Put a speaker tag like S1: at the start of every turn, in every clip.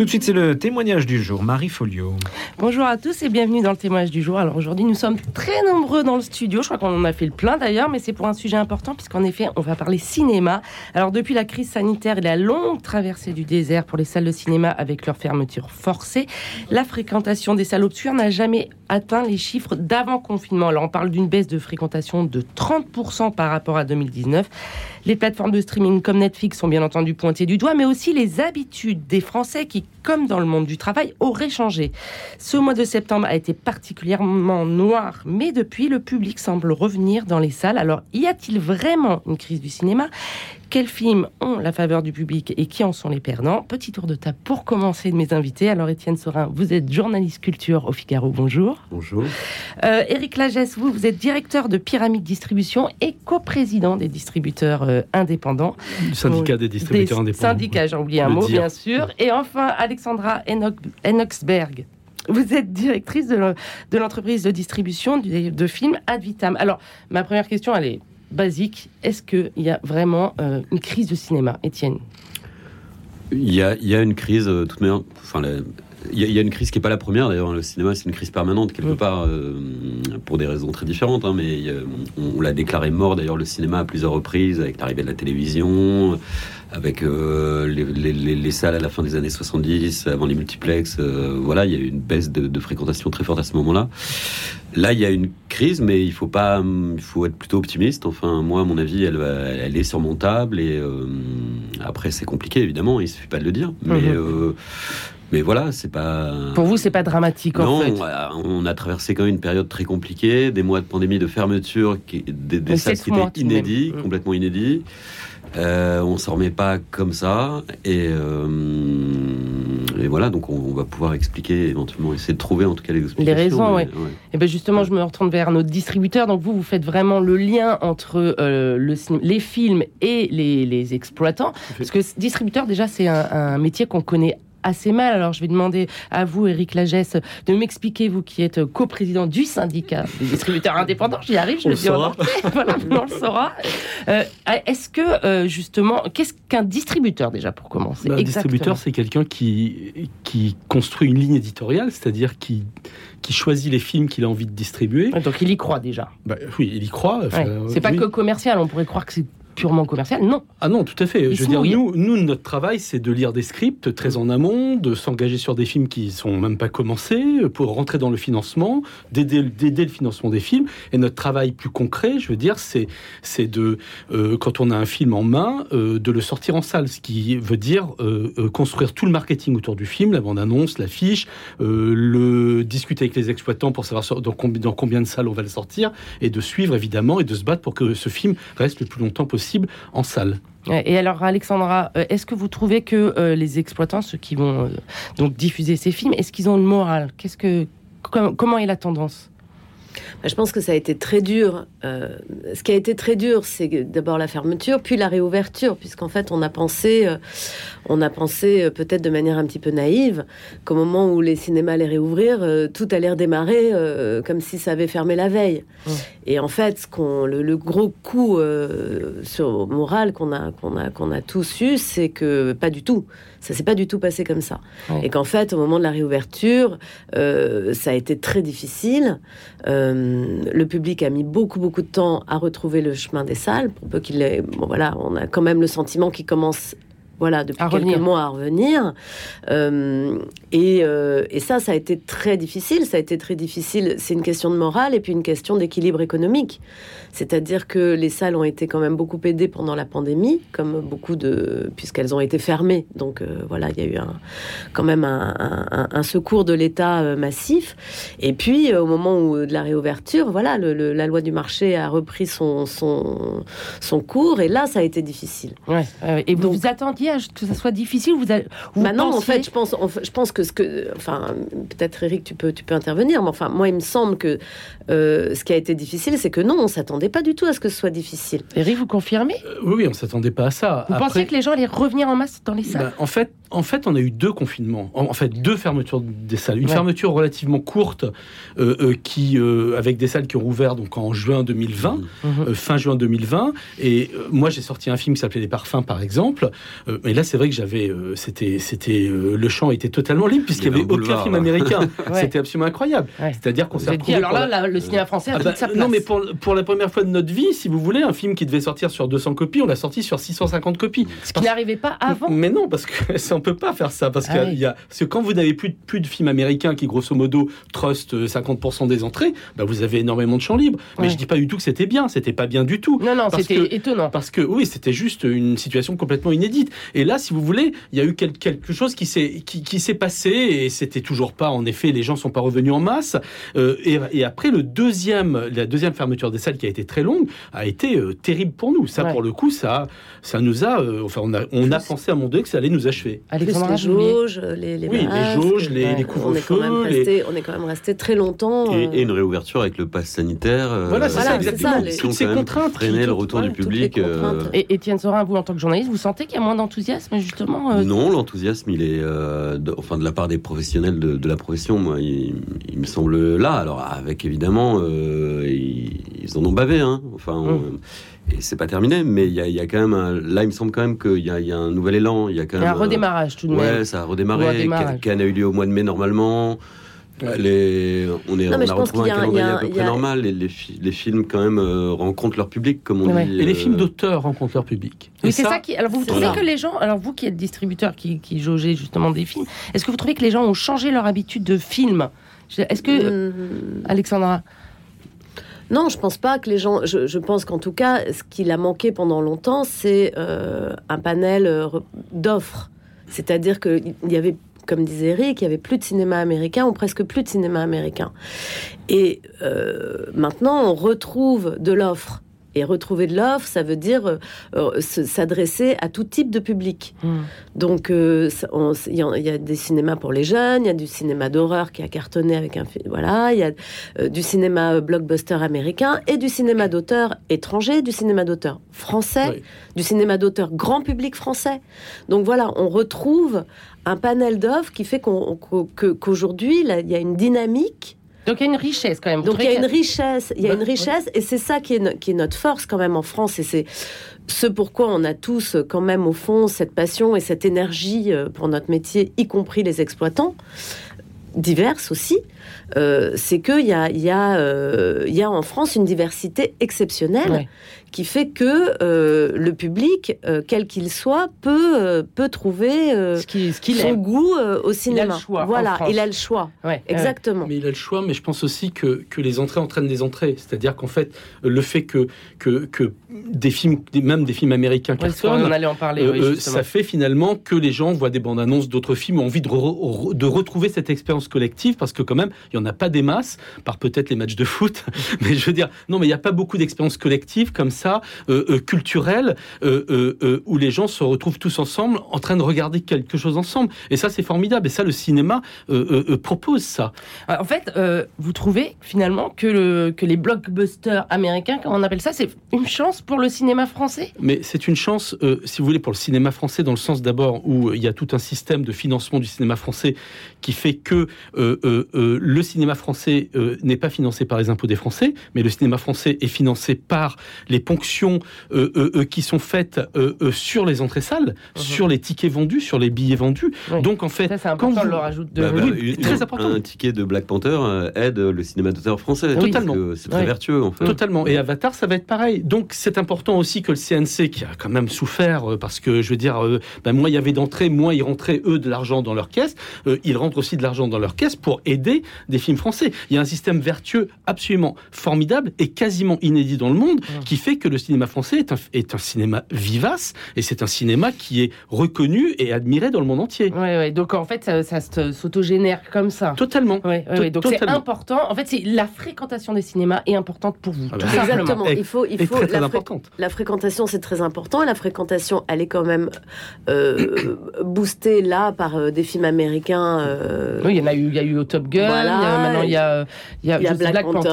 S1: Tout de suite, c'est le témoignage du jour. Marie Folio.
S2: Bonjour à tous et bienvenue dans le témoignage du jour. Alors aujourd'hui, nous sommes très nombreux dans le studio. Je crois qu'on en a fait le plein d'ailleurs, mais c'est pour un sujet important puisqu'en effet, on va parler cinéma. Alors depuis la crise sanitaire et la longue traversée du désert pour les salles de cinéma avec leur fermeture forcée, la fréquentation des salles obscures n'a jamais atteint les chiffres d'avant confinement. Alors on parle d'une baisse de fréquentation de 30% par rapport à 2019. Les plateformes de streaming comme Netflix sont bien entendu pointées du doigt, mais aussi les habitudes des Français qui, comme dans le monde du travail, auraient changé. Ce mois de septembre a été particulièrement noir, mais depuis, le public semble revenir dans les salles. Alors, y a-t-il vraiment une crise du cinéma? Quels films ont la faveur du public et qui en sont les perdants Petit tour de table pour commencer de mes invités. Alors Étienne Sorin, vous êtes journaliste culture au Figaro, bonjour.
S3: Bonjour.
S2: Euh, Éric Lagesse, vous, vous êtes directeur de Pyramide Distribution et coprésident des distributeurs euh, indépendants.
S3: Le syndicat des distributeurs indépendants.
S2: Syndicat, j'ai oublié un mot, bien sûr. Et enfin, Alexandra Enoxberg. Vous êtes directrice de l'entreprise de distribution de films Advitam. Alors, ma première question, elle est basique. Est-ce qu'il y a vraiment euh, une crise de cinéma, Étienne?
S3: Il y, a, il y a une crise, euh, toute manière. Enfin, il y, a une crise qui n'est pas la première d'ailleurs. Le cinéma, c'est une crise permanente quelque mm. part, euh, pour des raisons très différentes. Hein, mais on, l'a déclaré mort d'ailleurs le cinéma à plusieurs reprises avec l'arrivée de la télévision, avec les, salles à la fin des années 70, avant les multiplex. voilà, il y a eu une baisse de, de fréquentation très forte à ce moment-là. Là, il y a une crise, mais il faut pas, il faut être plutôt optimiste. Enfin, moi, à mon avis, elle, elle est surmontable et euh, après, c'est compliqué évidemment. Il suffit pas de le dire, mais. Mhm. Euh, mais voilà, c'est pas.
S2: Pour vous, c'est pas dramatique en fait.
S3: Non, on a traversé quand même une période très compliquée, des mois de pandémie, de fermeture, qui, des, salles qui étaient inédits, mhm. complètement inédits. Euh, on s'en remet pas comme ça et euh, et voilà, donc on, va pouvoir expliquer éventuellement, essayer de trouver en tout cas les explications.
S2: Les raisons, oui. Et ben justement, je me retourne vers notre distributeur. Donc vous, vous faites vraiment le lien entre euh, le, les films et les, exploitants. Parce que distributeur, déjà, c'est un, un métier qu'on connaît assez mal. Alors je vais demander à vous, Eric Lagesse, de m'expliquer, vous qui êtes coprésident du syndicat des distributeurs indépendants, j'y arrive, je le dis voilà, on le saura. Euh, est-ce que, euh, justement, qu'est-ce qu'un distributeur déjà pour commencer?
S4: Bah, Un distributeur, c'est quelqu'un qui, qui construit une ligne éditoriale, c'est-à-dire qui, qui choisit les films qu'il a envie de distribuer.
S2: Donc il y croit déjà.
S4: Bah, oui, il y croit.
S2: c'est pas que commercial, on pourrait croire que c'est purement commercial. Non.
S4: Ah non, tout à fait. Je veux dire, nous, nous, notre travail, c'est de lire des scripts très en amont, de s'engager sur des films qui sont même pas commencés, pour rentrer dans le financement, d'aider le financement des films. Et notre travail plus concret, je veux dire, c'est c'est de euh, quand on a un film en main, euh, de le sortir en salle, ce qui veut dire euh, construire tout le marketing autour du film, la bande-annonce, l'affiche, le discuter avec les exploitants pour savoir dans combien de salles on va le sortir, et de suivre évidemment et de se battre pour que ce film reste le plus longtemps possible en salle.
S2: Et alors, Alexandra, euh, est-ce que vous trouvez que euh, les exploitants, ceux qui vont euh, donc diffuser ces films, est-ce qu'ils ont une morale Qu'est-ce que comment est la tendance?
S5: Je pense que ça a été très dur. Euh, ce qui a été très dur, c'est d'abord la fermeture, puis la réouverture, puisqu'en fait, on a pensé, euh, on a pensé euh, peut-être de manière un petit peu naïve qu'au moment où les cinémas allaient réouvrir, tout allait redémarrer comme si ça avait fermé la veille. Et en fait, ce qu'on, le, gros coup sur moral qu'on a, qu'on a, qu'on a tous eu, c'est que pas du tout. Ça s'est pas du tout passé comme ça. Et qu'en fait, au moment de la réouverture, ça a été très difficile. Euh, le public a mis beaucoup, beaucoup de temps à retrouver le chemin des salles, pour peu qu'il ait. Bon, voilà, on a quand même le sentiment qu'il commence voilà, depuis quelques mois à revenir. Euh, euh, et, ça, ça a été très difficile. Ça a été très difficile. C'est une question de morale et puis une question d'équilibre économique. C'est-à-dire que les salles ont été quand même beaucoup aidées pendant la pandémie, comme beaucoup de, puisqu'elles ont été fermées. Donc euh, voilà, il y a eu un, quand même un, secours de l'État massif. Et puis au moment où, de la réouverture, voilà, la loi du marché a repris son, son, son cours. Et là, ça a été difficile.
S2: Ouais, et vous vous attendiez que ça soit difficile? Vous, vous
S5: bah non, en fait, je pense, je pense que ce que, enfin, peut-être Eric, tu peux, tu peux intervenir, mais enfin, moi, il me semble que euh, ce qui a été difficile, c'est que non, on s'attendait pas du tout à ce que ce soit difficile.
S2: Eric, vous confirmez?
S4: Euh, Oui, on s'attendait pas à ça.
S2: Vous pensez que les gens allaient revenir en masse dans les salles? Bah,
S4: En fait, en fait, on a eu deux confinements. En, fait, deux fermetures des salles. Une fermeture relativement courte, euh, qui, avec des salles qui ont ouvert donc en juin 2020, mmh. fin juin 2020. Et moi, j'ai sorti un film qui s'appelait Les Parfums, par exemple mais là, c'est vrai que j'avais, c'était, c'était, le champ était totalement libre puisqu'il n'y avait aucun film américain. C'était absolument incroyable. C'est-à-dire qu'on s'est
S2: retrouvé. Alors là, le cinéma français a ah bah, sa place.
S4: Non, mais pour, pour, la première fois de notre vie, si vous voulez, un film qui devait sortir sur 200 copies, on l'a sorti sur 650 copies.
S2: Ce qui n'arrivait pas avant.
S4: Mais non, parce que ça, on peut pas faire ça parce ah y a, que quand vous n'avez plus, plus de films américains qui grosso modo trust 50% des entrées, bah vous avez énormément de champs libres. Mais je dis pas du tout que c'était bien, c'était pas bien du tout.
S2: Non, non, c'était étonnant.
S4: Parce que oui, c'était juste une situation complètement inédite. Et là, si vous voulez, il y a eu quelque chose qui s'est qui, s'est passé et c'était toujours pas, en effet, les gens sont pas revenus en masse. Euh, et, après, le deuxième, la deuxième fermeture des salles qui a été très longue a été euh, terrible pour nous. Ça, pour le coup, ça, ça nous a, euh, enfin, on a, on a pensé à mon donné que ça allait nous achever.
S5: Les jauges, les, les
S4: oui, les jauges, les, les couvre-feux.
S5: On, est quand même resté très longtemps.
S3: Et, une réouverture avec le pass sanitaire.
S4: voilà, c'est ça, exactement.
S3: Toutes ces contraintes. Freiner le retour du public.
S2: Et Étienne Sorin, vous, en tant que journaliste, vous sentez qu'il y a moins d'enthousiasme, justement
S3: Non, l'enthousiasme, il est, de, enfin, de la part des professionnels de, la profession, moi, il, me semble là. Alors, avec évidemment, ils, en ont bavé, hein. Enfin. Hum et c'est pas terminé, mais il y, a, quand même un, là, il me semble quand même qu'il y, a un nouvel élan. Il y a quand même
S2: un redémarrage tout de
S3: même. Ouais, ça a redémarré. Cannes a eu lieu au mois de mai normalement. Les, on, est, on a retrouvé un calendrier à peu près normal. Les, les, films, quand même, euh, rencontrent leur public, comme on dit.
S4: Et les films euh, d'auteur rencontrent leur public.
S2: Oui, c'est ça, qui. Alors, vous trouvez que les gens. Alors, vous qui êtes distributeur, qui, qui jaugez justement des films, est-ce que vous trouvez que les gens ont changé leur habitude de film? Est-ce que. Mmh. Alexandra?
S5: Non, je pense pas que les gens. Je, pense qu'en tout cas, ce qu'il a manqué pendant longtemps, c'est euh, un panel euh, d'offres. C'est-à-dire qu'il y avait, comme disait Eric, il y avait plus de cinéma américain ou presque plus de cinéma américain. Et euh, maintenant, on retrouve de l'offre et retrouver de l'offre, ça veut dire euh, euh, s'adresser à tout type de public. Hmm. Donc, euh, il y, a des cinémas pour les jeunes, il y a du cinéma d'horreur qui a cartonné avec un film. Voilà, il y a du cinéma blockbuster américain et du cinéma d'auteur étranger, du cinéma d'auteur français, du cinéma d'auteur grand public français. Donc voilà, on retrouve un panel d'offres qui fait qu'aujourd'hui, il y a une dynamique
S2: donc il y a une richesse quand même.
S5: Donc il y a une richesse, il y a une richesse, et c'est ça qui est, qui est notre force quand même en France, et c'est ce pourquoi on a tous quand même au fond cette passion et cette énergie euh, pour notre métier, y compris les exploitants diverses aussi, euh, c'est qu'il y a, y, a, euh, y a en France une diversité exceptionnelle qui fait que euh, le public, quel qu'il soit, peut, peut trouver ce son goût au cinéma. Il a le choix. Voilà, il a le choix. Exactement.
S4: Mais il a le choix, mais je pense aussi que, que les entrées entraînent des entrées. C'est-à-dire qu'en fait, le fait que, que, que, des films, même des films américains
S2: cartonnent, on allait en parler,
S4: ça fait finalement que les gens voient des bandes annonces d'autres films, ont envie de, de retrouver cette expérience collective, parce que quand même, il n'y en a pas des masses, par peut-être les matchs de foot, mais je veux dire, non, mais il n'y a pas beaucoup d'expériences collectives comme ça, euh, euh, culturelles, euh, où les gens se retrouvent tous ensemble en train de regarder quelque chose ensemble. Et ça, c'est formidable. Et ça, le cinéma propose ça.
S2: En fait, vous trouvez finalement que, le, que les blockbusters américains, comme on appelle ça, c'est une chance pour le cinéma français?
S4: Mais c'est une chance, si vous voulez, pour le cinéma français, dans le sens d'abord où il y a tout un système de financement du cinéma français qui fait que le cinéma français n'est pas financé par les impôts des Français, mais le cinéma français est financé par les ponctions euh, euh, qui sont faites sur les entrées salles, mhm. sur les tickets vendus, sur les billets vendus. Donc en fait,
S2: quand vous... leur ajoute de... Bah, bah,
S3: très important. Un ticket de Black Panther aide le cinéma d'auteur français.
S4: Totalement.
S3: C'est très vertueux en fait.
S4: Totalement. Et Avatar, ça va être pareil. Donc c'est important aussi que le CNC, qui a quand même souffert, parce que je veux dire, ben, moins il y avait d'entrées, moins ils rentraient eux de l'argent dans leur caisse. ils rentrent aussi de l'argent dans leur caisse pour aider des films français. Il y a un système vertueux absolument formidable et quasiment inédit dans le monde mmh. qui fait que le cinéma français est un, est un cinéma vivace et c'est un cinéma qui est reconnu et admiré dans le monde entier.
S2: Oui, donc en fait, ça, ça s'autogénère comme ça.
S4: Totalement.
S2: donc c'est important. En fait, c'est la fréquentation des cinémas est importante pour vous.
S5: Ah bah, Exactement. il faut, il faut
S4: très,
S5: la,
S4: importante.
S5: la fréquentation, c'est très important. La fréquentation, elle est quand même euh, boostée là par euh, des films américains.
S2: Euh, oui, il y en a eu, il y a eu au Top Gun. maintenant, il y a,
S5: il y a, Black, Panther,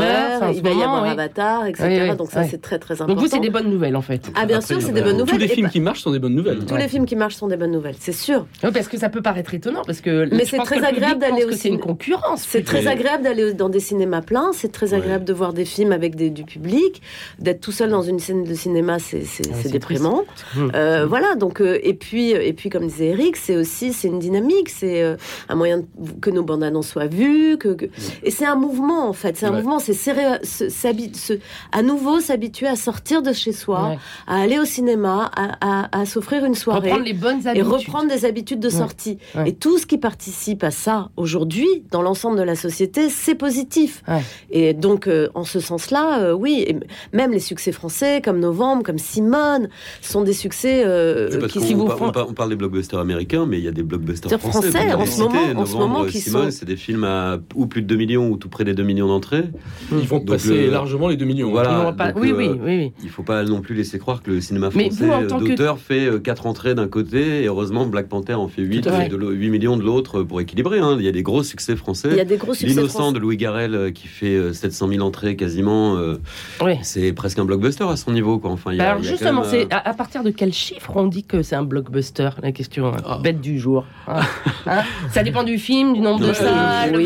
S5: il va y avoir Avatar, etc. donc ça, c'est très très important.
S2: Donc vous, c'est des bonnes nouvelles en fait.
S5: Ah bien sûr, c'est des bonnes nouvelles.
S4: Tous les films qui marchent sont des bonnes nouvelles.
S5: tous les films qui marchent sont des bonnes nouvelles, c'est sûr.
S2: Oui, parce que ça peut paraître étonnant, parce que
S5: Mais c'est très agréable d'aller
S2: pense que
S5: au
S2: C'est une concurrence.
S5: C'est très agréable d'aller dans des cinémas pleins, c'est très
S3: Ouais.
S5: agréable de voir des films avec des- du public, d'être tout seul dans une scène de cinéma, c'est
S2: Ah,
S5: déprimant. Euh, voilà, donc euh, et puis et puis comme disait Eric, c'est aussi c'est une dynamique, c'est euh, un moyen que nos bandes annonces soient vues, que, que- et c'est un mouvement en fait, c'est un
S4: Ouais.
S5: mouvement, c'est se- à nouveau s'habituer à sortir de chez soi,
S2: Ouais.
S5: à aller au cinéma, à, à- à s'offrir une soirée
S2: Reprendre les bonnes
S5: et
S2: habitudes.
S5: reprendre des habitudes de sortie.
S2: Ouais.
S5: Et tout ce qui participe à ça aujourd'hui, dans l'ensemble de la société, c'est positif.
S2: Ouais.
S5: Et donc, euh, en ce sens-là, euh, oui, et même les succès français comme Novembre, comme Simone, sont des succès euh,
S3: Oui, parce
S5: qui,
S3: qu'on
S5: qui vous
S3: par- on, par- on parle des blockbusters américains, mais il y a des blockbusters français.
S5: français, en ce moment- en ce
S3: Novembre,
S5: moment, qui
S3: Simone,
S5: sont-
S3: c'est des films à ou plus de 2 millions ou tout près des 2 millions d'entrées.
S4: Ils vont
S3: Donc,
S4: passer
S3: le-
S4: largement les 2 millions.
S3: Voilà.
S2: Pas-
S3: donc,
S2: oui,
S3: euh,
S2: oui, oui, oui.
S3: Il faut pas non plus laisser croire que le cinéma français
S2: que-
S3: d'auteur fait 4 entrées d'un côté, et heureusement Black Panther en fait 8,
S2: Tout à fait.
S3: de l'au- 8 millions de l'autre pour équilibrer. hein. Il y a des gros succès français.
S5: Il y a des gros succès
S3: L'innocent
S5: français.
S3: de Louis Garrel euh, qui fait euh, 700 000 entrées quasiment, euh,
S2: Oui.
S3: c'est presque un blockbuster à son niveau. Quoi. Enfin, il y a-
S2: Bah alors
S3: il y a
S2: justement,
S3: quand même,
S2: c'est à, à partir de quel chiffre on dit que c'est un blockbuster La question hein,
S4: Ah.
S2: bête du jour. Hein Hein Ça dépend du film, du nombre
S3: Non,
S2: de
S3: euh,
S2: salles.
S5: oui,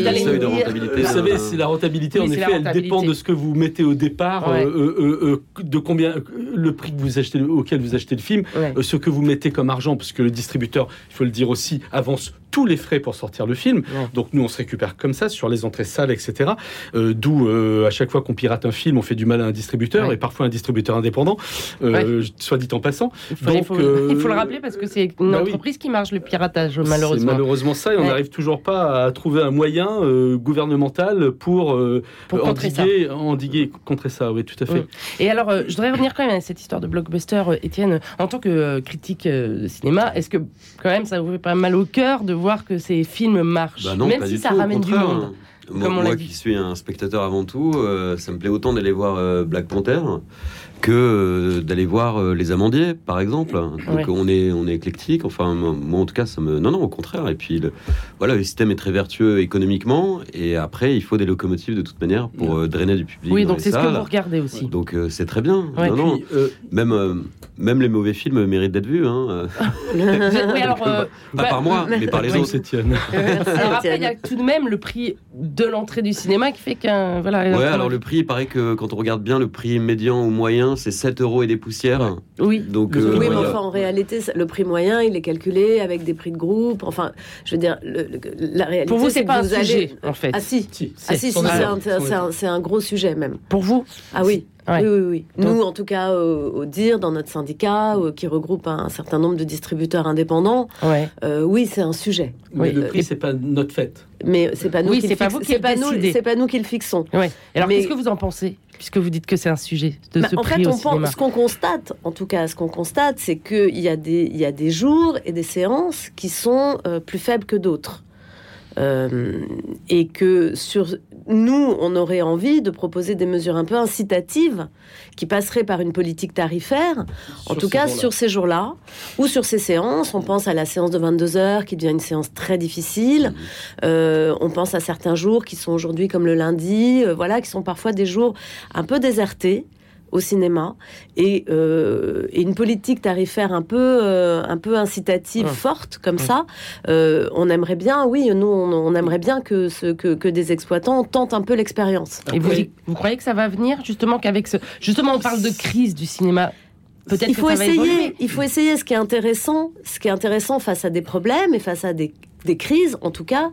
S2: vous
S4: savez, c'est la rentabilité,
S2: Oui,
S4: en effet, elle dépend de ce que vous mettez au départ,
S2: Ouais.
S4: euh, euh, euh, euh, de combien, le prix que vous achetez, auquel vous achetez le film,
S2: Ouais.
S4: euh, ce que vous mettez comme argent, parce que le distributeur, il faut le dire aussi, avance tous les frais pour sortir le film.
S2: Ouais.
S4: Donc nous, on se récupère comme ça sur les entrées salles, etc. Euh, D'où euh, à chaque fois qu'on pirate un film, on fait du mal à un distributeur
S2: Ouais.
S4: et parfois un distributeur indépendant, euh, soit dit en passant.
S2: Il faut, il
S4: Donc,
S2: faut- il faut le rappeler parce que c'est une
S4: bah oui.
S2: entreprise qui marche le piratage,
S4: C'est
S2: malheureusement.
S4: malheureusement ça, et on n'arrive toujours pas à trouver un moyen gouvernemental pour,
S2: Pour
S4: endiguer, endiguer, contrer ça. Oui, tout à fait.
S2: Mm. Et alors, je voudrais revenir quand même à cette histoire de blockbuster, Étienne. En tant que critique de cinéma, est-ce que quand même ça vous fait pas mal au cœur de voir que ces films marchent,
S3: Bah non,
S2: même si ça
S3: tout,
S2: ramène du monde
S3: Moi,
S2: comme on l'a
S3: moi qui suis un spectateur avant tout, euh, ça me plaît autant d'aller voir euh, Black Panther que euh, d'aller voir euh, Les Amandiers, par exemple. Donc
S2: Ouais.
S3: on est on est éclectique. Enfin, moi, en tout cas, ça me non non au contraire. Et puis le, voilà, le système est très vertueux économiquement. Et après, il faut des locomotives de toute manière pour euh, drainer du public.
S2: Oui, donc c'est ce que vous regardez aussi.
S3: Donc euh, c'est très bien.
S2: Ouais,
S3: non, non.
S4: Puis, euh,
S3: Même euh, même les mauvais films méritent d'être vus. Hein.
S2: oui, alors, euh,
S3: Pas
S2: bah,
S3: par moi, mais par les autres.
S4: Étienne.
S2: alors après, il y a tout de même le prix de l'entrée du cinéma qui fait qu'un voilà.
S3: Ouais, alors le prix, il paraît que quand on regarde bien, le prix médian ou moyen, c'est 7 euros et des poussières.
S2: Oui.
S3: Donc,
S4: Oui,
S3: euh,
S5: Oui, mais
S3: voilà.
S5: enfin, en réalité, le prix moyen, il est calculé avec des prix de groupe. Enfin, je veux dire, le- le- la réalité.
S2: Pour vous, c'est pas un
S5: allez-
S2: sujet, en fait.
S5: Ah si,
S4: Si,
S5: ah, si, si,
S4: un.
S5: un, c'est un gros sujet même.
S2: Pour vous?
S5: Ah oui.
S2: Ouais.
S5: Oui, oui, oui.
S2: Donc-
S5: Nous, en tout cas, au, au DIR, dans notre syndicat, euh, qui regroupe un certain nombre de distributeurs indépendants,
S2: Ouais.
S5: euh, oui, c'est un sujet.
S4: Mais
S2: Oui.
S4: le prix, c'est pas notre fête.
S5: Mais c'est pas nous
S2: Oui,
S5: qui
S2: c'est
S5: le
S2: pas
S5: fixe-
S2: vous qui
S5: c'est pas nous,
S2: décidez.
S5: c'est pas nous qui le fixons.
S2: Ouais. Et alors,
S5: Mais-
S2: qu'est-ce que vous en pensez Puisque vous dites que c'est un sujet de
S5: Bah,
S2: ce
S5: en
S2: prix
S5: fait, on pense, ce qu'on constate, en tout cas, ce qu'on constate, c'est qu'il y, a des- il y a des jours et des séances qui sont euh, plus faibles que d'autres. Euh, et que sur nous, on aurait envie de proposer des mesures un peu incitatives qui passeraient par une politique tarifaire, en tout cas sur ces jours-là, ou sur ces séances. On pense à la séance de 22 heures qui devient une séance très difficile. Euh, on pense à certains jours qui sont aujourd'hui comme le lundi, euh, voilà, qui sont parfois des jours un peu désertés au cinéma et, euh, et une politique tarifaire un peu euh, un peu incitative
S2: Ouais.
S5: forte comme
S2: Ouais.
S5: ça euh, on aimerait bien oui nous on, on aimerait bien que, ce, que que des exploitants tentent un peu l'expérience
S2: Et vous, vous croyez que ça va venir justement qu'avec ce. Justement, on parle de crise du cinéma. Peut-être
S5: il faut essayer il faut essayer ce qui est intéressant ce qui est intéressant face à des problèmes et face à des des crises, en tout cas,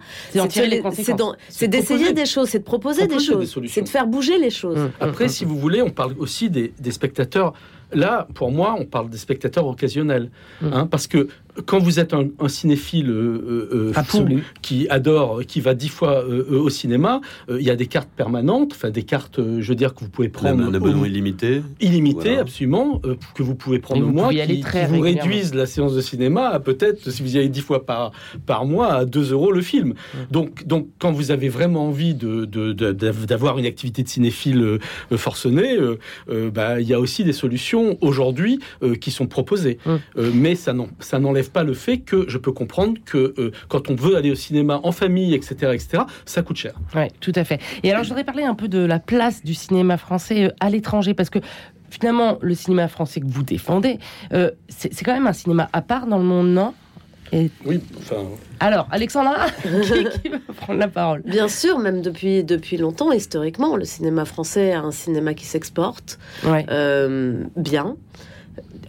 S2: C'est
S5: d'essayer des choses, c'est de proposer, des
S4: proposer des
S5: choses, c'est de faire bouger les choses.
S2: Hum,
S4: Après,
S2: hum,
S4: si vous voulez, on parle aussi des, des spectateurs. Là, pour moi, on parle des spectateurs occasionnels.
S2: Mm.
S4: hein, parce que quand vous êtes un, un cinéphile euh, euh, fou,
S2: Absolu.
S4: qui adore, qui va dix fois euh, euh, au cinéma, euh, il y a des cartes permanentes, enfin des cartes, euh, je veux dire, que vous pouvez prendre
S3: un abonnement
S4: au-
S3: illimité.
S4: illimité,
S3: Voilà.
S4: absolument, euh, que vous pouvez prendre au mois,
S2: aller
S4: qui,
S2: très
S4: qui vous réduisent la séance de cinéma à peut-être, si vous y allez dix fois par, par mois, à 2 euros le film. Donc, donc, quand vous avez vraiment envie de, de- de- d'av- d'avoir une activité de cinéphile euh, euh, forcenée, euh, euh, bah, il y a aussi des solutions aujourd'hui euh, qui sont proposées.
S2: Hum.
S4: Euh, mais ça, n'en- ça n'enlève pas le fait que je peux comprendre que euh, quand on veut aller au cinéma en famille, etc., etc., ça coûte cher.
S2: Oui, tout à fait. Et alors, je voudrais parler un peu de la place du cinéma français à l'étranger, parce que finalement, le cinéma français que vous défendez, c'est quand même un cinéma à part dans le monde, non? Et-
S4: Oui, enfin,
S2: Alors, Alexandra, qui, qui veut prendre la parole?
S5: Bien sûr, même depuis, depuis longtemps, historiquement, le cinéma français est un cinéma qui s'exporte
S2: Ouais.
S5: euh, bien.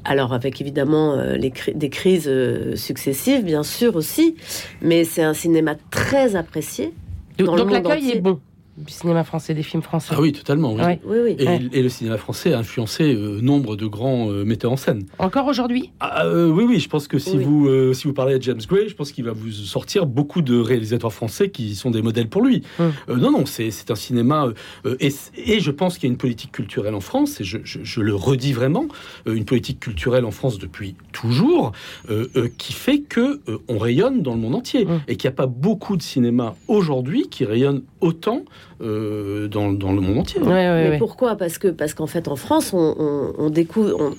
S5: Alors avec évidemment euh, les cri- des crises euh, successives, bien sûr aussi, mais c'est un cinéma très apprécié. dans
S2: Donc l'accueil est bon du cinéma français, des films français.
S4: ah oui, totalement. oui.
S2: Ouais.
S5: Oui, oui.
S4: Et,
S2: Ouais.
S4: et le cinéma français a influencé euh, nombre de grands euh, metteurs en scène.
S2: Encore aujourd'hui?
S4: Ah, euh, oui, oui, je pense que si, vous, si vous parlez à James Gray, je pense qu'il va vous sortir beaucoup de réalisateurs français qui sont des modèles pour lui.
S2: Hum.
S4: Non, non, c'est un cinéma. et, et je pense qu'il y a une politique culturelle en France, et je, je- je le redis vraiment, une politique culturelle en France depuis toujours, qui fait que on rayonne dans le monde entier.
S2: Hum.
S4: Et qu'il n'y a pas beaucoup de cinéma aujourd'hui qui rayonne autant euh, dans, dans le monde entier.
S2: Ouais, ouais,
S5: Mais
S2: ouais.
S5: pourquoi? Parce que parce qu'en fait en France on, on, on découvre on,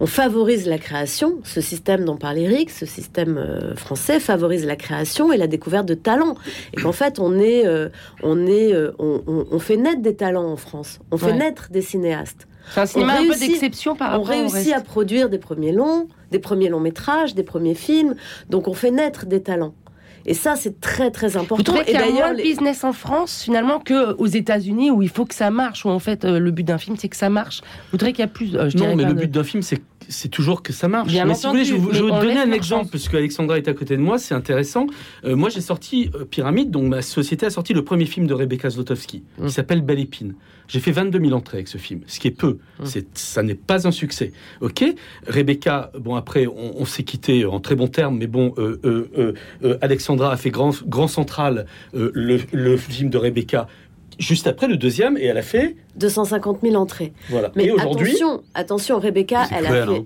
S5: on favorise la création. Ce système dont parle Eric, ce système euh, français favorise la création et la découverte de talents. Et qu'en fait on est euh, on est euh, on, on- on fait naître des talents en France. On fait
S2: Ouais.
S5: naître des cinéastes.
S2: C'est un cinéma un peu d'exception par
S5: on
S2: rapport au
S5: réussit à produire des premiers longs, des premiers longs métrages, des premiers films. Donc on fait naître des talents. Et ça, c'est très très
S2: Vous
S5: important.
S2: trouvez
S5: Et
S2: qu'il y a moins
S5: d'ailleurs,
S2: de business en France finalement que aux États-Unis où il faut que ça marche, où en fait euh, le but d'un film c'est que ça marche? Vous trouvez qu'il y a plus euh, je
S4: Non, mais
S2: pas
S4: le
S2: de-
S4: but d'un film, c'est c'est toujours que ça marche.
S2: Bien
S4: mais si vous voulez, je, vais vous
S2: on
S4: donner un exemple, parce qu'Alexandra est à côté de moi, c'est intéressant. Euh, moi, j'ai sorti euh, Pyramide, donc ma société a sorti le premier film de Rebecca Zlotowski,
S2: Mm.
S4: qui s'appelle Belle Épine. J'ai fait 22 000 entrées avec ce film, ce qui est peu.
S2: Mm.
S4: C'est, ça n'est pas un succès. Ok Rebecca, bon, après, on, on s'est quitté en très bons termes, mais bon, euh, Alexandra a fait Grand, Grand Central, le, le film de Rebecca, juste après le deuxième, et elle a fait.
S5: 250 000 entrées.
S4: Voilà.
S5: Mais attention, attention, Rebecca, elle a fait.
S3: hein.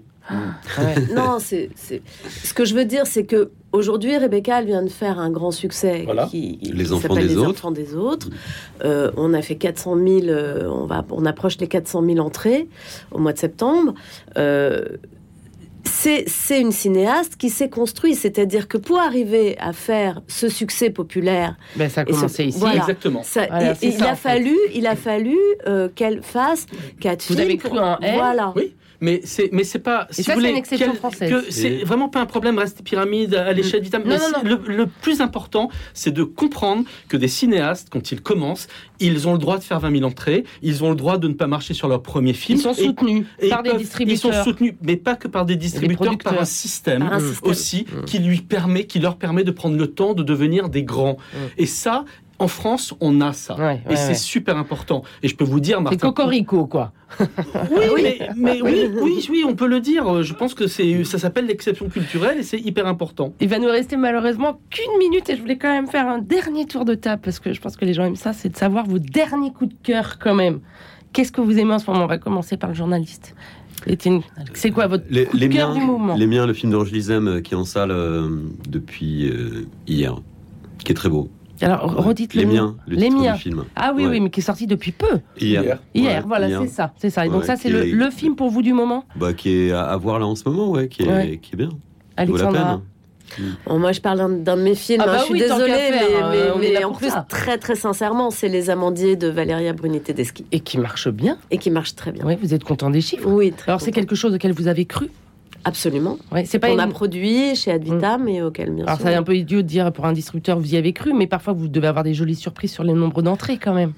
S2: Ouais.
S5: Non, c'est, c'est- ce que je veux dire, c'est que aujourd'hui, Rebecca, elle vient de faire un grand succès
S4: Voilà.
S5: qui, qui
S3: Les enfants
S5: s'appelle
S3: des
S5: Les
S3: autres.
S5: enfants des autres. Euh, on a fait 400 000, euh, on va, on approche les 400 000 entrées au mois de septembre. Euh, c'est, c'est une cinéaste qui s'est construite, c'est-à-dire que pour arriver à faire ce succès populaire,
S2: Ben, ça a
S5: ce-
S2: commencé ici.
S5: voilà.
S4: Exactement.
S5: ça,
S2: Voilà,
S5: il-
S2: en
S5: a fallu, il a fallu euh, qu'elle fasse quatre
S2: Vous
S5: films.
S2: avez
S5: pour-
S2: cru en elle?
S5: Voilà.
S4: Oui, mais c'est mais c'est pas.
S2: Et
S4: si
S2: ça,
S4: vous voulez,
S2: une exception
S4: quel-
S2: française.
S4: que C'est vraiment pas un problème rester pyramide à l'échelle d'Itam.
S2: Non,
S4: Mais
S2: non,
S4: c'est-
S2: non.
S4: Le, le plus important, c'est de comprendre que des cinéastes, quand ils commencent, ils ont le droit de faire 20 000 entrées. Ils ont le droit de ne pas marcher sur leur premier film.
S2: Ils sont
S4: et-
S2: soutenus
S4: et
S2: par
S4: ils
S2: des
S4: peuvent-
S2: distributeurs.
S4: Ils sont soutenus, mais pas que par des distributeurs, par un système
S5: Par un système.
S4: aussi qui lui permet, qui leur permet de prendre le temps de devenir des grands.
S2: Mm.
S4: Et ça, en France, on a ça.
S2: Ouais,
S4: et c'est
S2: ouais.
S4: super important. Et je peux vous dire,
S2: C'est
S4: Martin.
S2: cocorico quoi.
S4: Oui, mais, mais oui, oui, oui, on peut le dire. Je pense que c'est, ça s'appelle l'exception culturelle et c'est hyper important.
S2: Il va nous rester malheureusement qu'une minute et je voulais quand même faire un dernier tour de table parce que je pense que les gens aiment ça, c'est de savoir vos derniers coups de cœur quand même. Qu'est-ce que vous aimez en ce moment? On va commencer par le journaliste. C'est quoi votre
S3: Les,
S2: coup de
S3: les
S2: cœur
S3: miens,
S2: du moment?
S3: les miens, le film d'Ange Lizem euh, qui est en salle euh, depuis euh, hier, qui est très beau.
S2: Alors redites
S3: les
S2: le
S3: miens, le
S2: Les
S3: titre
S2: miens.
S3: du film.
S2: Ah oui,
S3: Ouais.
S2: oui, mais qui est sorti depuis peu.
S3: Hier.
S4: Hier.
S2: Hier,
S3: Ouais,
S2: voilà,
S3: hier.
S2: c'est ça, c'est ça. Et donc
S3: Ouais,
S2: ça, c'est
S3: qui
S2: le,
S3: est-
S2: le film pour vous du moment,
S3: Bah, qui est à, à voir là en ce moment, ouais, qui est,
S2: Ouais.
S3: qui est bien. Vaut la
S2: Alexandra.
S3: peine.
S5: Bon, moi, je parle d'un, d'un de mes films.
S2: Ah bah
S5: hein, je suis
S2: oui, tant
S5: désolée,
S2: faire,
S5: mais, mais-
S2: on est
S5: mais
S2: là
S5: en
S2: pour
S5: plus,
S2: ça.
S5: très très sincèrement, c'est Les Amandiers de Valéria Bruni Tedeschi
S2: Et qui marche bien.
S5: et qui marche très bien.
S2: Oui, vous êtes content des chiffres.
S5: Oui, très
S2: Alors c'est
S5: content.
S2: quelque chose auquel vous avez cru.
S5: Absolument.
S2: Ouais, c'est pas
S5: On
S2: une-
S5: a produit chez Advitam et auquel bien
S2: Alors
S5: sûr.
S2: c'est un peu idiot de dire pour un distributeur vous y avez cru, mais parfois vous devez avoir des jolies surprises sur les nombres d'entrées quand même.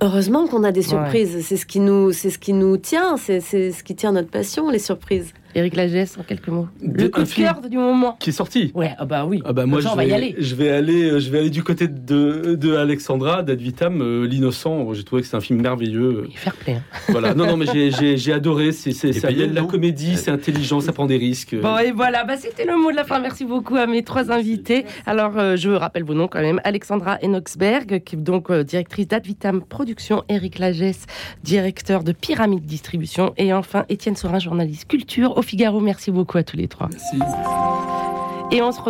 S5: Heureusement qu'on a des
S2: Ouais.
S5: surprises. C'est ce qui nous, c'est ce qui nous tient. C'est ce qui tient notre passion, les surprises.
S2: Éric Lagesse, en quelques mots.
S4: De-
S2: Le coup de cœur du moment.
S4: Qui est sorti.
S2: Ouais, ah bah oui.
S4: Ah bah moi je
S2: on va
S4: vais,
S2: y aller.
S4: je vais aller euh, je vais aller du côté de, de Alexandra d'Advitam euh, l'innocent j'ai trouvé que c'est un film merveilleux
S2: Et fair play. hein.
S4: voilà non non mais j'ai, j'ai, j'ai adoré c'est, mêle la comédie c'est intelligent ça prend des risques
S2: Bon et voilà, bah, c'était le mot de la fin. Merci beaucoup à mes trois invités. Alors euh, je rappelle vos noms quand même. Alexandra Enoxberg, qui est donc euh, directrice d'Advitam Production, Éric Lagesse, directeur de Pyramide Distribution, et enfin Étienne Sorin, journaliste culture au Figaro. Merci beaucoup à tous les trois.
S4: Merci.
S2: Et on se retrouve